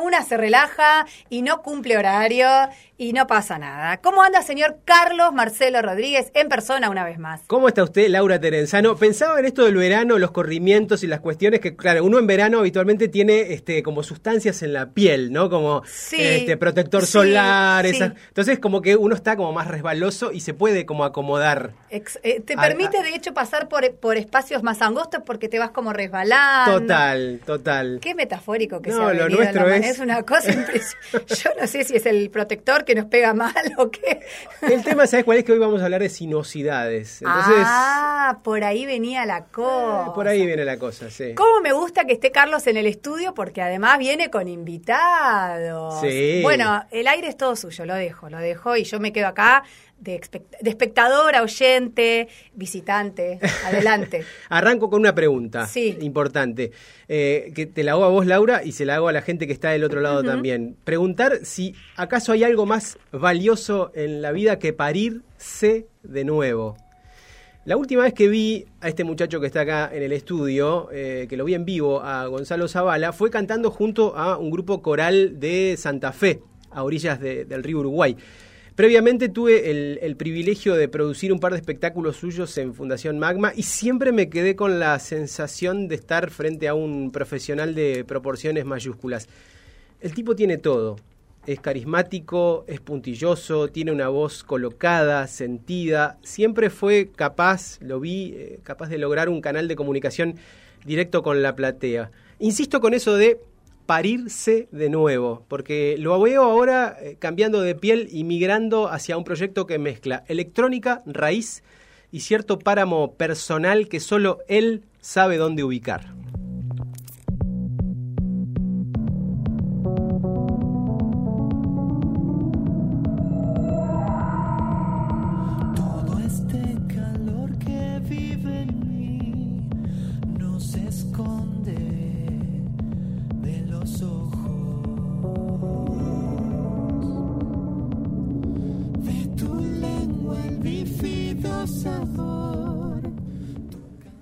una se relaja y no cumple horario y no pasa nada. ¿Cómo anda, señor Carlos Marcelo Rodríguez, en persona una vez más? ¿Cómo está usted, Laura Terenzano? Pensaba en esto del verano, los corrimientos y las cuestiones que, claro, uno en verano habitualmente tiene este, como sustancias en la piel, ¿no? Como este, protector solar, entonces como que uno está como más resbaloso y se puede como acomodar. Eh, te permite, de hecho, pasar por, por espacios más angostos porque te vas como resbalando. Total, total. Qué metafórico que no, lo nuestro es... es una cosa impresionante. Yo no sé si es el protector que nos pega mal o qué. El tema, ¿sabes cuál es? Que hoy vamos a hablar de sinuosidades. ah, por ahí venía la cosa. por ahí viene la cosa, sí. ¿Cómo me gusta que esté Carlos en el estudio? Porque además viene con invitados. Sí. Bueno, el aire es todo suyo, lo dejo, lo dejo y yo me quedo acá de, espectador oyente, visitante. Adelante. Arranco con una pregunta sí. importante, eh, que te la hago a vos, Laura, y se la hago a la gente que está del otro lado también. Preguntar si acaso hay algo más valioso en la vida que parirse de nuevo. La última vez que vi a este muchacho que está acá en el estudio, eh, que lo vi en vivo, a Gonzalo Zavala, fue cantando junto a un grupo coral de Santa Fe, a orillas del río Uruguay. Previamente tuve el, privilegio de producir un par de espectáculos suyos en Fundación Magma y siempre me quedé con la sensación de estar frente a un profesional de proporciones mayúsculas. El tipo tiene todo. Es carismático, es puntilloso, tiene una voz colocada, sentida. Siempre fue capaz, lo vi, eh, capaz de lograr un canal de comunicación directo con la platea. Insisto con eso de parirse de nuevo, porque lo veo ahora eh, cambiando de piel y migrando hacia un proyecto que mezcla electrónica, raíz y cierto páramo personal que solo él sabe dónde ubicar.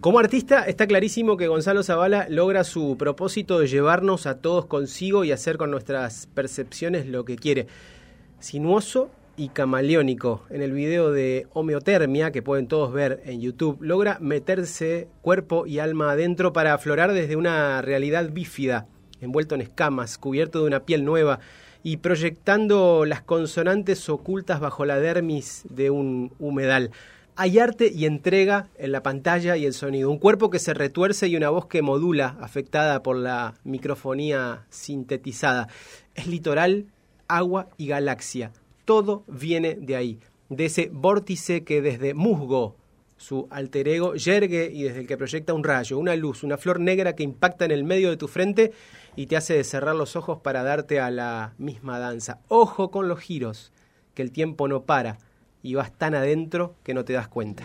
Como artista, está clarísimo que Gonzalo Zavala logra su propósito de llevarnos a todos consigo y hacer con nuestras percepciones lo que quiere. Sinuoso y camaleónico. En el video de Homeotermia, que pueden todos ver en YouTube, logra meterse cuerpo y alma adentro para aflorar desde una realidad bífida, envuelto en escamas, cubierto de una piel nueva y proyectando las consonantes ocultas bajo la dermis de un humedal hay arte y entrega en la pantalla y el sonido. Un cuerpo que se retuerce y una voz que modula, afectada por la microfonía sintetizada. Es litoral, agua y galaxia. Todo viene de ahí, de ese vórtice que desde musgo, su alter ego, yergue y desde el que proyecta un rayo, una luz, una flor negra que impacta en el medio de tu frente y te hace cerrar los ojos para darte a la misma danza. Ojo con los giros, que el tiempo no para y vas tan adentro que no te das cuenta.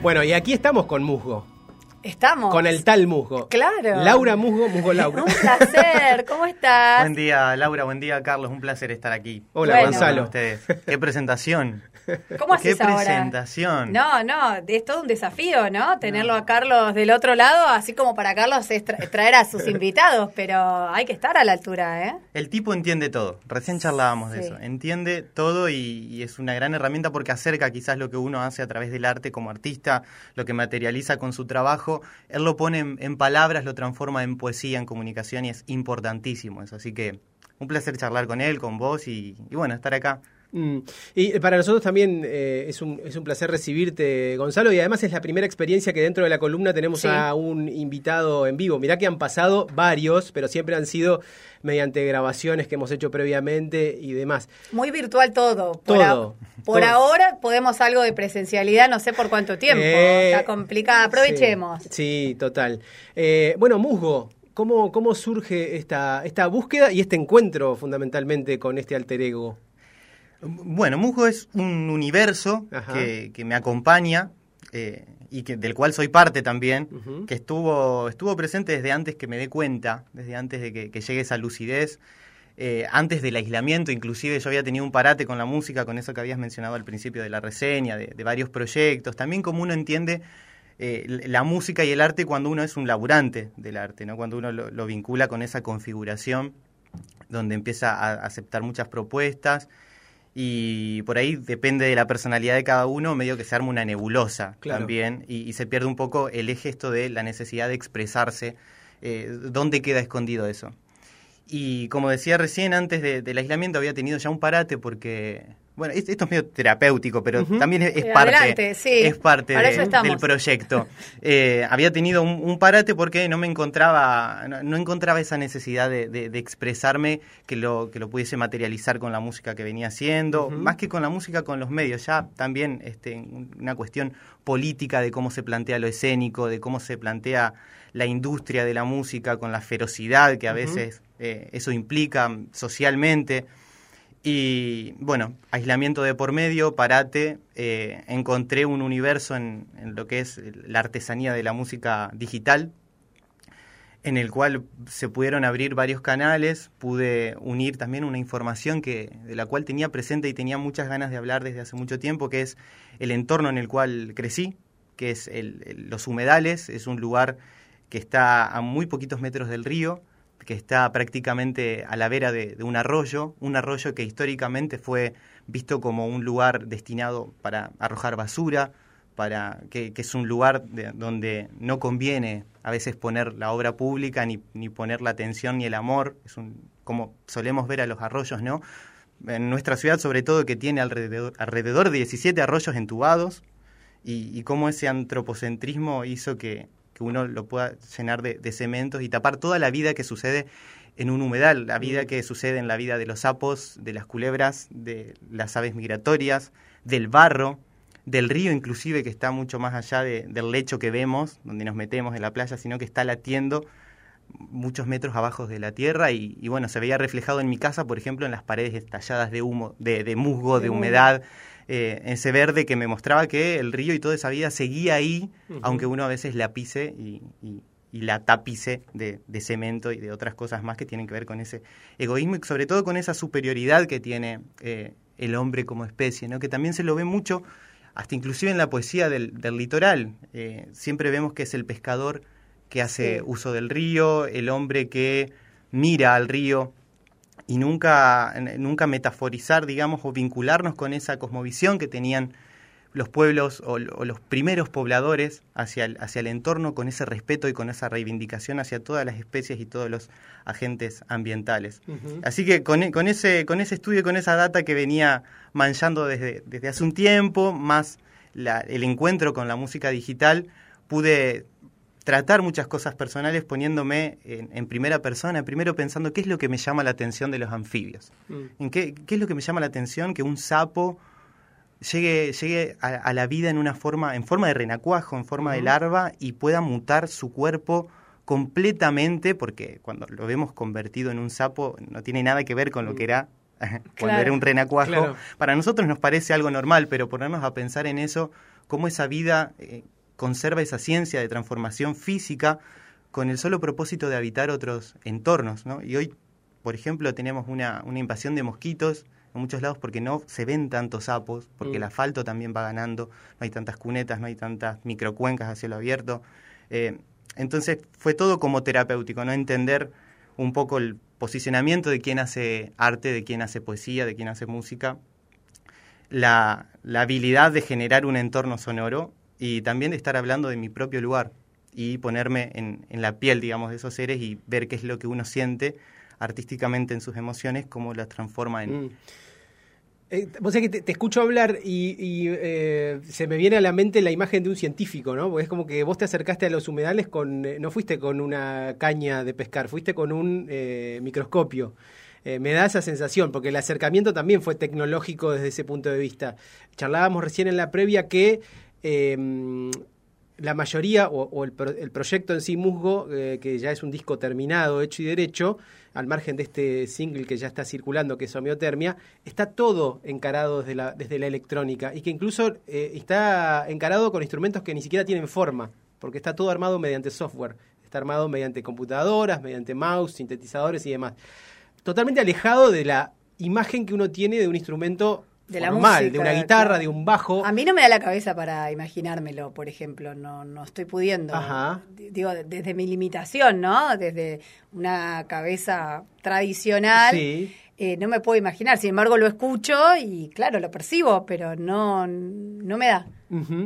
Bueno, y aquí estamos con Musgo. Estamos. Con el tal Musgo. Claro. Laura Musgo, Musgo Laura. un placer. ¿Cómo estás? Buen día, Laura. Buen día, Carlos. Un placer estar aquí. Hola, Gonzalo. Ustedes. Qué presentación. ¿Cómo haces Qué presentación. No, no, es todo un desafío, ¿no? Tenerlo a Carlos del otro lado, así como para Carlos es traer a sus invitados, pero hay que estar a la altura, ¿eh? El tipo entiende todo, recién charlábamos de eso, entiende todo y, es una gran herramienta porque acerca quizás lo que uno hace a través del arte como artista, lo que materializa con su trabajo, él lo pone en, palabras, lo transforma en poesía, en comunicación y es importantísimo eso, así que un placer charlar con él, con vos y bueno, estar acá. Mm. Y para nosotros también eh, es, un, es un placer recibirte, Gonzalo, y además es la primera experiencia que dentro de la columna tenemos a un invitado en vivo. Mirá que han pasado varios, pero siempre han sido mediante grabaciones que hemos hecho previamente y demás. Muy virtual todo. Por todo. por ahora podemos algo de presencialidad, no sé por cuánto tiempo. Eh, Está complicada, aprovechemos. Sí, total. Eh, bueno, Musgo, ¿cómo, ¿cómo surge esta, esta búsqueda y este encuentro fundamentalmente con este alter ego? Bueno, Musgo es un universo que, me acompaña eh, y que, del cual soy parte también, que estuvo, estuvo presente desde antes que me dé cuenta, desde antes de que, llegue esa lucidez, eh, antes del aislamiento, inclusive yo había tenido un parate con la música, con eso que habías mencionado al principio de la reseña, de, varios proyectos, también como uno entiende eh, la música y el arte cuando uno es un laburante del arte, ¿no? cuando uno lo, vincula con esa configuración donde empieza a aceptar muchas propuestas y por ahí depende de la personalidad de cada uno, medio que se arma una nebulosa también y, se pierde un poco el eje esto de la necesidad de expresarse, eh, dónde queda escondido eso. Y como decía recién, antes del aislamiento había tenido ya un parate porque bueno, esto es medio terapéutico, pero también es, parte, es parte del proyecto. Eh, había tenido un, parate porque no me encontraba, no, encontraba esa necesidad de, expresarme que lo, que lo pudiese materializar con la música que venía haciendo, más que con la música, con los medios. Ya también este, una cuestión política de cómo se plantea lo escénico, de cómo se plantea la industria de la música con la ferocidad que a veces eh, eso implica socialmente. Y bueno, aislamiento de por medio, parate, eh, encontré un universo en, lo que es la artesanía de la música digital, en el cual se pudieron abrir varios canales, pude unir también una información que, de la cual tenía presente y tenía muchas ganas de hablar desde hace mucho tiempo, que es el entorno en el cual crecí, que es los humedales, es un lugar que está a muy poquitos metros del río, que está prácticamente a la vera de, un arroyo, un arroyo que históricamente fue visto como un lugar destinado para arrojar basura, para que, es un lugar donde no conviene a veces poner la obra pública ni, ni poner la atención ni el amor, es un, como solemos ver a los arroyos, ¿no? En nuestra ciudad, sobre todo, que tiene alrededor, alrededor de 17 arroyos entubados, y, y cómo ese antropocentrismo hizo que, que uno lo pueda llenar de, cementos y tapar toda la vida que sucede en un humedal, la vida que sucede en la vida de los sapos, de las culebras, de las aves migratorias, del barro, del río inclusive que está mucho más allá del lecho que vemos, donde nos metemos en la playa, sino que está latiendo muchos metros abajo de la tierra. Y, bueno, se veía reflejado en mi casa, por ejemplo, en las paredes estalladas de humo, de, musgo, de humedad, eh, ese verde que me mostraba que el río y toda esa vida seguía ahí, aunque uno a veces la pise y, la tapice de, cemento y de otras cosas más que tienen que ver con ese egoísmo y sobre todo con esa superioridad que tiene eh, el hombre como especie, ¿no? que también se lo ve mucho, hasta inclusive en la poesía del, litoral. Eh, siempre vemos que es el pescador que hace uso del río, el hombre que mira al río y nunca, nunca metaforizar, digamos, o vincularnos con esa cosmovisión que tenían los pueblos o, los primeros pobladores hacia el, hacia el entorno con ese respeto y con esa reivindicación hacia todas las especies y todos los agentes ambientales. Así que con, con, ese, con ese estudio, con esa data que venía manchando desde, desde hace un tiempo, más el encuentro con la música digital, pude tratar muchas cosas personales poniéndome en, primera persona, primero pensando qué es lo que me llama la atención de los anfibios. Mm. ¿En qué, qué, es lo que me llama la atención que un sapo llegue, llegue a, la vida en una forma, en forma de renacuajo, en forma de larva y pueda mutar su cuerpo completamente, porque cuando lo vemos convertido en un sapo no tiene nada que ver con lo que era cuando era un renacuajo. Para nosotros nos parece algo normal, pero ponernos a pensar en eso, cómo esa vida eh, conserva esa ciencia de transformación física con el solo propósito de habitar otros entornos. ¿no? Y hoy, por ejemplo, tenemos una, una, invasión de mosquitos en muchos lados porque no se ven tantos sapos, porque el mm. asfalto también va ganando, no hay tantas cunetas, no hay tantas microcuencas a cielo abierto. Eh, entonces fue todo como terapéutico, ¿no? Entender un poco el posicionamiento de quién hace arte, de quién hace poesía, de quién hace música, la, la habilidad de generar un entorno sonoro y también de estar hablando de mi propio lugar y ponerme en, la piel, digamos, de esos seres y ver qué es lo que uno siente artísticamente en sus emociones, cómo las transforma en... Mm. Eh, vos sabés que te, escucho hablar y, eh, se me viene a la mente la imagen de un científico, ¿no? Porque es como que vos te acercaste a los humedales con, eh, no fuiste con una caña de pescar, fuiste con un microscopio. me da esa sensación, porque el acercamiento también fue tecnológico desde ese punto de vista. Charlábamos recién en la previa que Em, la mayoría, o, el, proyecto en sí, Musgo, eh, que ya es un disco terminado, hecho y derecho, al margen de este single que ya está circulando, que es Homeotermia, está todo encarado desde la, desde la electrónica y que incluso eh, está encarado con instrumentos que ni siquiera tienen forma, porque está todo armado mediante software, está armado mediante computadoras, mediante mouse, sintetizadores y demás. Totalmente alejado de la imagen que uno tiene de un instrumento de la música, de una guitarra, de un bajo. A mí no me da la cabeza para imaginármelo, por ejemplo, no, no estoy pudiendo. Digo, desde mi limitación, ¿no? Desde una cabeza tradicional. Eh, no me puedo imaginar, sin embargo lo escucho y claro, lo percibo, pero no, no me da.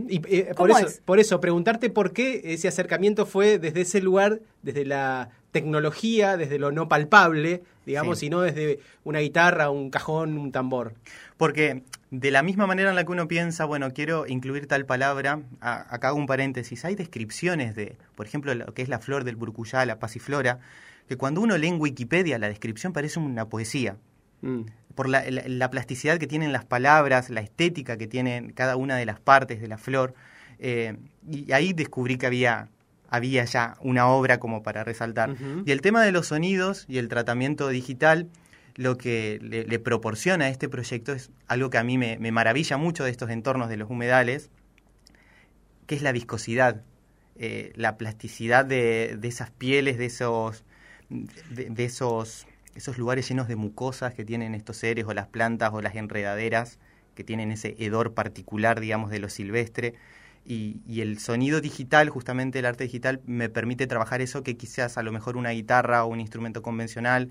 y, eh, por, eso, por eso, preguntarte por qué ese acercamiento fue desde ese lugar, desde la tecnología, desde lo no palpable, digamos, y no desde una guitarra, un cajón, un tambor. Porque de la misma manera en la que uno piensa, bueno, quiero incluir tal palabra, acá hago un paréntesis, hay descripciones de, por ejemplo, lo que es la flor del burcuyá, la pasiflora, que cuando uno lee en Wikipedia la descripción parece una poesía. Mm. Por la, plasticidad que tienen las palabras, la estética que tienen cada una de las partes de la flor. Eh, y ahí descubrí que había había ya una obra como para resaltar. Y el tema de los sonidos y el tratamiento digital lo que le, proporciona a este proyecto es algo que a mí me, maravilla mucho de estos entornos de los humedales, que es la viscosidad, eh, la plasticidad de, esas pieles, de esos, de, esos, esos lugares llenos de mucosas que tienen estos seres, o las plantas, o las enredaderas, que tienen ese hedor particular, digamos, de lo silvestre. Y, y, el sonido digital, justamente el arte digital, me permite trabajar eso que quizás a lo mejor una guitarra o un instrumento convencional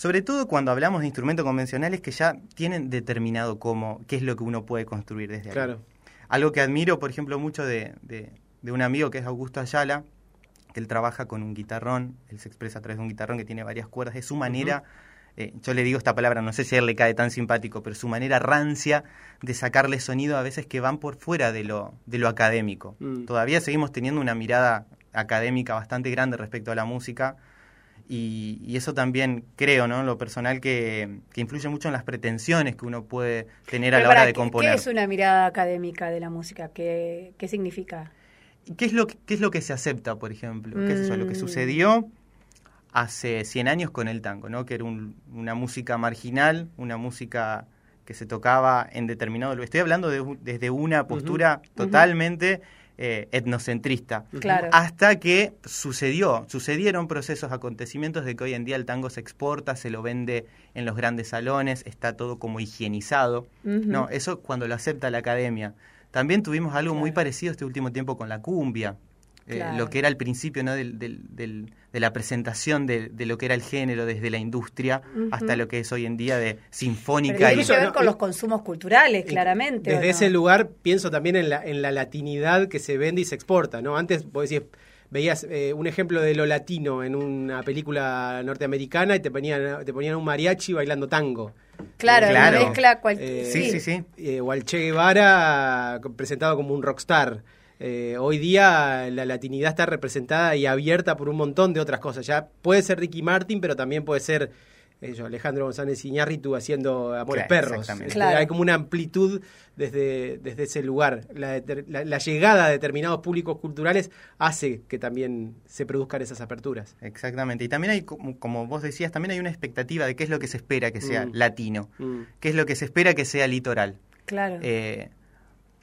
sobre todo cuando hablamos de instrumentos convencionales que ya tienen determinado cómo, qué es lo que uno puede construir desde ahí. Algo que admiro, por ejemplo, mucho de, de, un amigo que es Augusto Ayala, él trabaja con un guitarrón, él se expresa a través de un guitarrón que tiene varias cuerdas, es su manera, eh, yo le digo esta palabra, no sé si a él le cae tan simpático, pero su manera rancia de sacarle sonido a veces que van por fuera de lo, de lo académico. Mm. Todavía seguimos teniendo una mirada académica bastante grande respecto a la música, y, eso también creo, ¿no? Lo personal que, influye mucho en las pretensiones que uno puede tener a la hora de componer. ¿Qué es una mirada académica de la música? ¿Qué, qué significa? ¿Qué es, lo, ¿Qué es lo que se acepta, por ejemplo? ¿Qué es eso? Lo que mm. sucedió hace 100 años con el tango, ¿no? Que era una música marginal, una música que se tocaba en determinado... Estoy hablando de, desde una postura totalmente... Eh, etnocentrista. Hasta que sucedió, sucedieron procesos, acontecimientos de que hoy en día el tango se exporta, se lo vende en los grandes salones, está todo como higienizado. No, eso cuando lo acepta la academia. También tuvimos algo muy parecido este último tiempo con la cumbia. Eh, lo que era el principio ¿no? del, del, de la presentación de, lo que era el género desde la industria hasta lo que es hoy en día de sinfónica. tiene que ver con los consumos culturales, claramente. Desde ese lugar pienso también en la, en la latinidad que se vende y se exporta. ¿no? Antes, vos decías, veías eh, un ejemplo de lo latino en una película norteamericana y te ponían, te ponían un mariachi bailando tango. Claro, claro. mezcla eh, sí, sí, sí. o al Che Guevara presentado como un rockstar. Eh, hoy día la latinidad está representada y abierta por un montón de otras cosas. Ya puede ser Ricky Martin, pero también puede ser Alejandro González Iñárritu haciendo Amores Perros. Este, hay como una amplitud desde, desde ese lugar. La, llegada de determinados públicos culturales hace que también se produzcan esas aperturas. Exactamente. Y también hay, como, vos decías, también hay una expectativa de qué es lo que se espera que sea mm. latino, mm. qué es lo que se espera que sea litoral. Claro. Eh,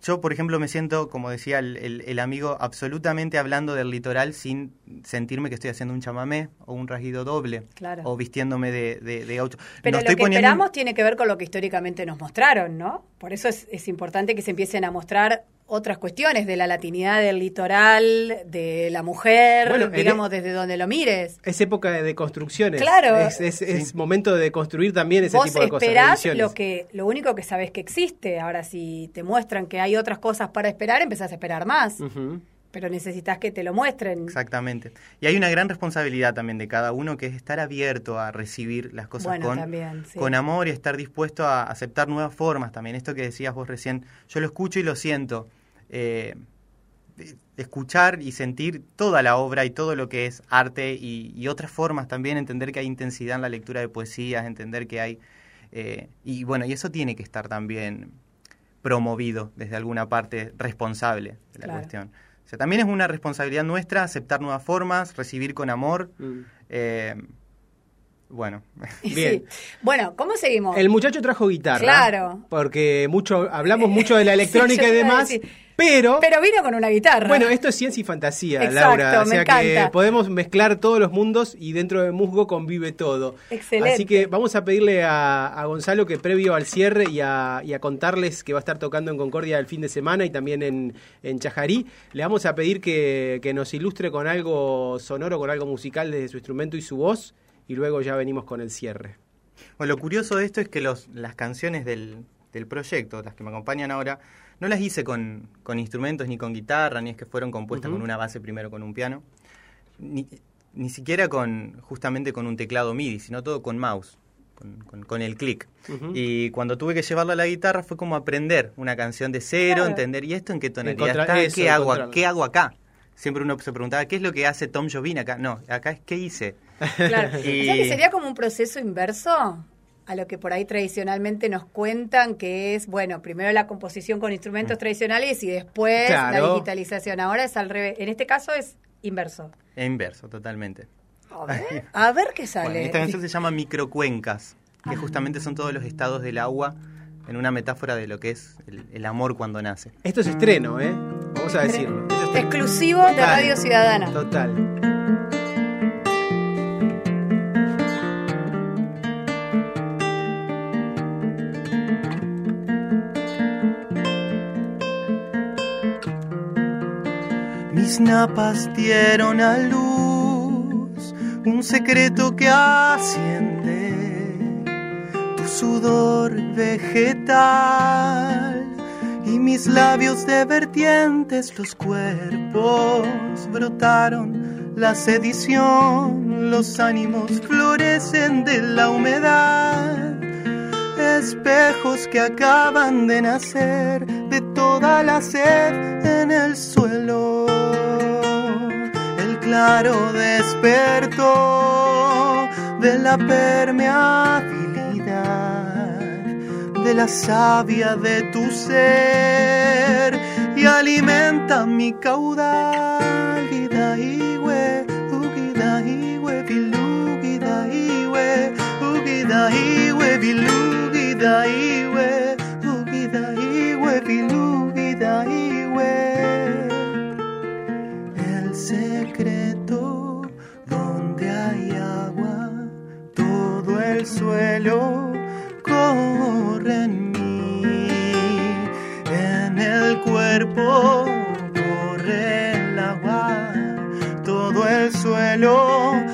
yo, por ejemplo, me siento, como decía el, el, amigo, absolutamente hablando del litoral sin sentirme que estoy haciendo un chamamé o un rasguido doble o vistiéndome de, de. Pero lo que esperamos tiene que ver con lo que históricamente nos mostraron, ¿no? Por eso es, es importante que se empiecen a mostrar otras cuestiones de la latinidad del litoral, de la mujer, digamos, desde donde lo mires. Es época de construcciones. Claro. Es, momento de construir también ese tipo de cosas. esperás lo, que, lo único que sabes que existe. Ahora, si te muestran que hay otras cosas para esperar, empezás a esperar más. Pero necesitas que te lo muestren. Exactamente. Y hay una gran responsabilidad también de cada uno que es estar abierto a recibir las cosas con, con amor y estar dispuesto a aceptar nuevas formas también. Esto que decías vos recién, yo lo escucho y lo siento eh, escuchar y sentir toda la obra y todo lo que es arte y, otras formas también, entender que hay intensidad en la lectura de poesías, entender que hay... Eh, y bueno, y eso tiene que estar también promovido desde alguna parte responsable de la cuestión. O sea, también es una responsabilidad nuestra aceptar nuevas formas, recibir con amor. Mm. Eh, bueno, bien. Bueno, ¿cómo seguimos? El muchacho trajo guitarra. Claro. Porque mucho, hablamos mucho de la electrónica y demás. Pero, pero vino con una guitarra. Bueno, esto es ciencia y fantasía, Laura. O sea que podemos mezclar todos los mundos y dentro de Musgo convive todo. Excelente. Así que vamos a pedirle a, Gonzalo que previo al cierre y a, contarles que va a estar tocando en Concordia el fin de semana y también en, en Chajarí, le vamos a pedir que, que nos ilustre con algo sonoro, con algo musical desde su instrumento y su voz y luego ya venimos con el cierre. Bueno, lo curioso de esto es que los, las canciones del, del proyecto, las que me acompañan ahora, no las hice con, con instrumentos ni con guitarra, ni es que fueron compuestas con una base primero con un piano, ni, ni siquiera con justamente con un teclado MIDI, sino todo con mouse. Con, con, el clic. Y cuando tuve que llevarla a la guitarra fue como aprender una canción de cero, entender, ¿y esto en qué tonalidad está? ¿Qué, hago, ¿Qué hago acá? Siempre uno se preguntaba, ¿qué es lo que hace Tom Jobim acá? No, acá es ¿qué hice? Claro. y... que sería como un proceso inverso? A lo que por ahí tradicionalmente nos cuentan, que es, bueno, primero la composición con instrumentos mm. tradicionales y después la digitalización. Ahora es al revés. En este caso es inverso. Es inverso, totalmente. A ver, qué sale. esta canción se llama Microcuencas, que ah. justamente son todos los estados del agua en una metáfora de lo que es el, amor cuando nace. Esto es estreno, ¿eh? Vamos a decirlo. Exclusivo de Radio Ciudadana. Total. Mis napas dieron a luz un secreto que asciende, tu sudor vegetal. Y mis labios de vertientes, los cuerpos brotaron la sedición, los ánimos florecen de la humedad, espejos que acaban de nacer de toda la sed en el suelo claro despertó de la permeabilidad de la savia de tu ser y alimenta mi caudal. Gida iwe, ugida iwe, bilugida iwe, ugida iwe, bilugida iwe, el suelo corre en mí, en el cuerpo corre el agua, todo el suelo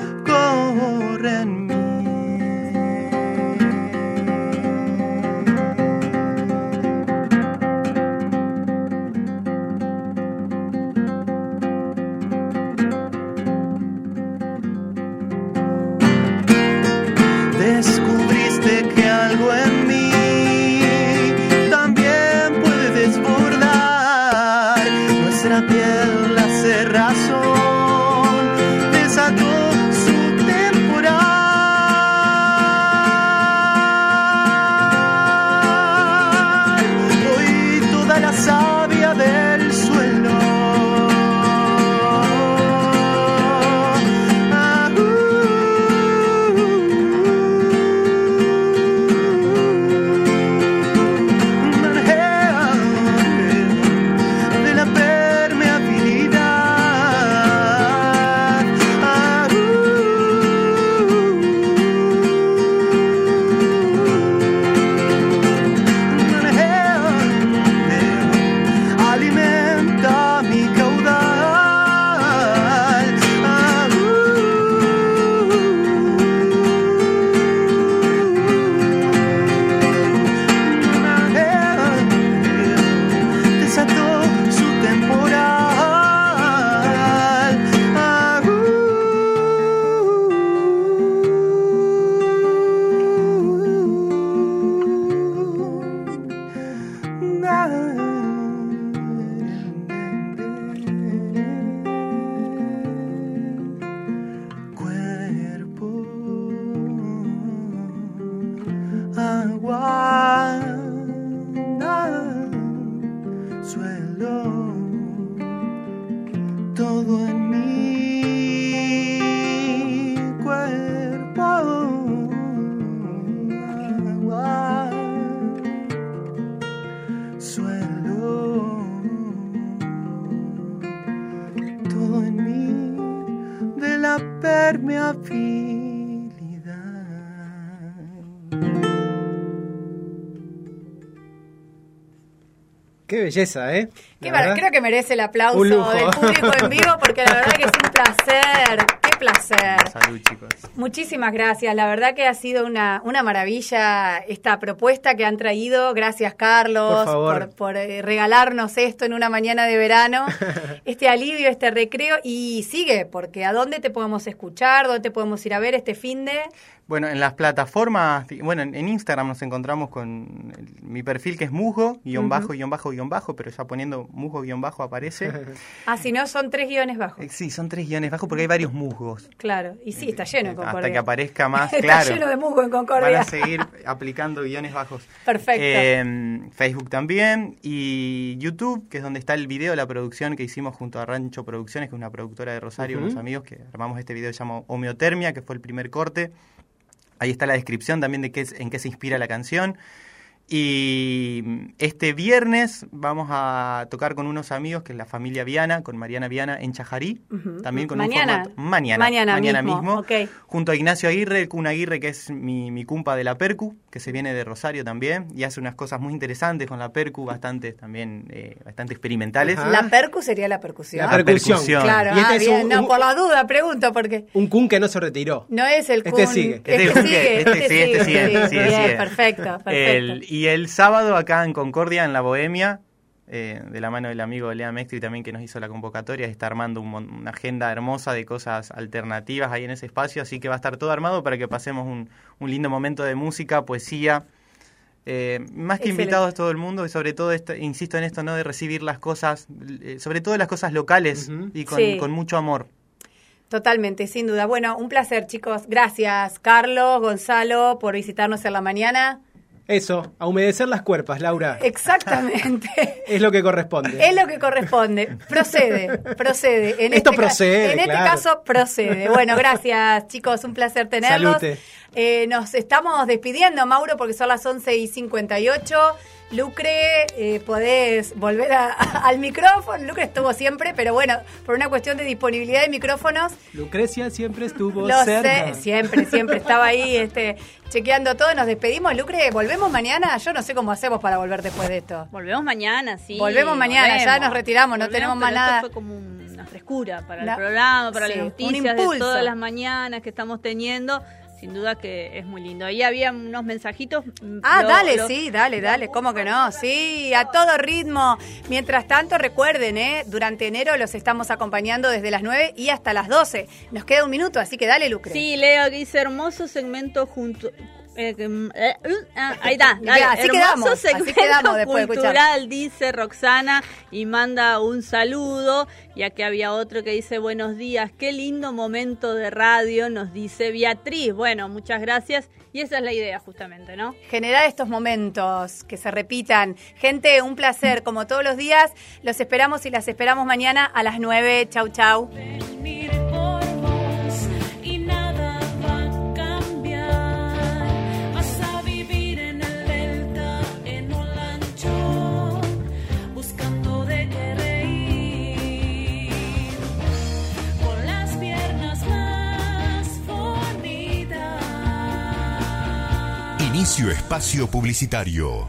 Qué belleza, ¿eh? creo que merece el aplauso del público en vivo porque la verdad que es un placer. Qué placer. Salud, chicos. Muchísimas gracias. La verdad que ha sido una, una maravilla esta propuesta que han traído. Gracias, Carlos, por, por, eh, regalarnos esto en una mañana de verano. este alivio, este recreo. Y sigue, porque ¿a dónde te podemos escuchar? ¿Dónde te podemos ir a ver este fin de? Bueno, en las plataformas, bueno, en Instagram nos encontramos con mi perfil que es musgo, guion bajo, guion bajo, guion bajo, pero ya poniendo musgo, guion bajo aparece. ah, si no, son tres guiones bajos. Eh, sí, son tres guiones bajos porque hay varios musgos. Claro, y sí, está lleno en Concordia. Hasta que aparezca más, claro. está lleno de musgo en Concordia. Van a seguir aplicando guiones bajos. Perfecto. Eh, Facebook también y YouTube, que es donde está el video de la producción que hicimos junto a Rancho Producciones, que es una productora de Rosario, unos amigos que armamos este video que se llama Homeotermia, que fue el primer corte. Ahí está la descripción también de qué en qué se inspira la canción. Y este viernes vamos a tocar con unos amigos, que es la familia Viana, con Mariana Viana en Chajarí, también con mañana. un formato mañana, mañana, mismo, junto a Ignacio Aguirre, el Kun Aguirre, que es mi, mi cumpa de la Percu, que se viene de Rosario también, y hace unas cosas muy interesantes con la Percu, bastante también, eh, bastante experimentales. La Percu sería la percusión. La percusión. Claro, ah, este bien, no, por la duda pregunto, porque... Un Kun que no se retiró. No es el este Kun. Este sigue. Este, este sigue, este, sigue, este sigue, sigue, Perfecto, perfecto. Y el sábado acá en Concordia, en la Bohemia, eh, de la mano del amigo Lea Mestri también que nos hizo la convocatoria, está armando una agenda hermosa de cosas alternativas ahí en ese espacio, así que va a estar todo armado para que pasemos un, lindo momento de música, poesía. Eh, más que invitados todo el mundo y sobre todo, insisto en esto, ¿no? de recibir las cosas, eh, sobre todo las cosas locales y con mucho amor. Totalmente, sin duda. Bueno, un placer, chicos. Gracias, Carlos, Gonzalo, por visitarnos en la mañana. Eso, a humedecer las cuerpas, Laura. Exactamente. es lo que corresponde. Es lo que corresponde. Procede, procede. En Esto este procede. En este caso, procede. Bueno, gracias, chicos. Un placer tenerlos. Eh, nos estamos despidiendo, Mauro, porque son las 11 y 58. Lucre, eh, podés volver al micrófono. Lucre estuvo siempre, pero bueno, por una cuestión de disponibilidad de micrófonos. Lucrecia siempre estuvo Lo sé, siempre, siempre estaba ahí este, chequeando todo. Nos despedimos. Lucre, ¿volvemos mañana? Yo no sé cómo hacemos para volver después de esto. Volvemos mañana, sí. Volvemos mañana, ya nos retiramos, no tenemos más nada. fue como una frescura para el programa, para las noticias de todas las mañanas que estamos teniendo sin duda que es muy lindo. Ahí había unos mensajitos. Mm, ah, dale, sí, dale, dale, ¿cómo que no? Sí, a todo ritmo. Mientras tanto, recuerden, ¿eh? durante enero los estamos acompañando desde las 9 y hasta las 12. Nos queda un minuto, así que dale, Lucre. Sí, Leo dice hermoso segmento junto eh, eh, ah, ahí está. así quedamos, así quedamos después cultural, dice Roxana, y manda un saludo. Ya que había otro que dice buenos días, qué lindo momento de radio, nos dice Beatriz. Bueno, muchas gracias. Y esa es la idea justamente, ¿no? Generar estos momentos que se repitan. Gente, un placer, como todos los días. Los esperamos y las esperamos mañana a las 9. Chau, chau. Inicio espacio publicitario.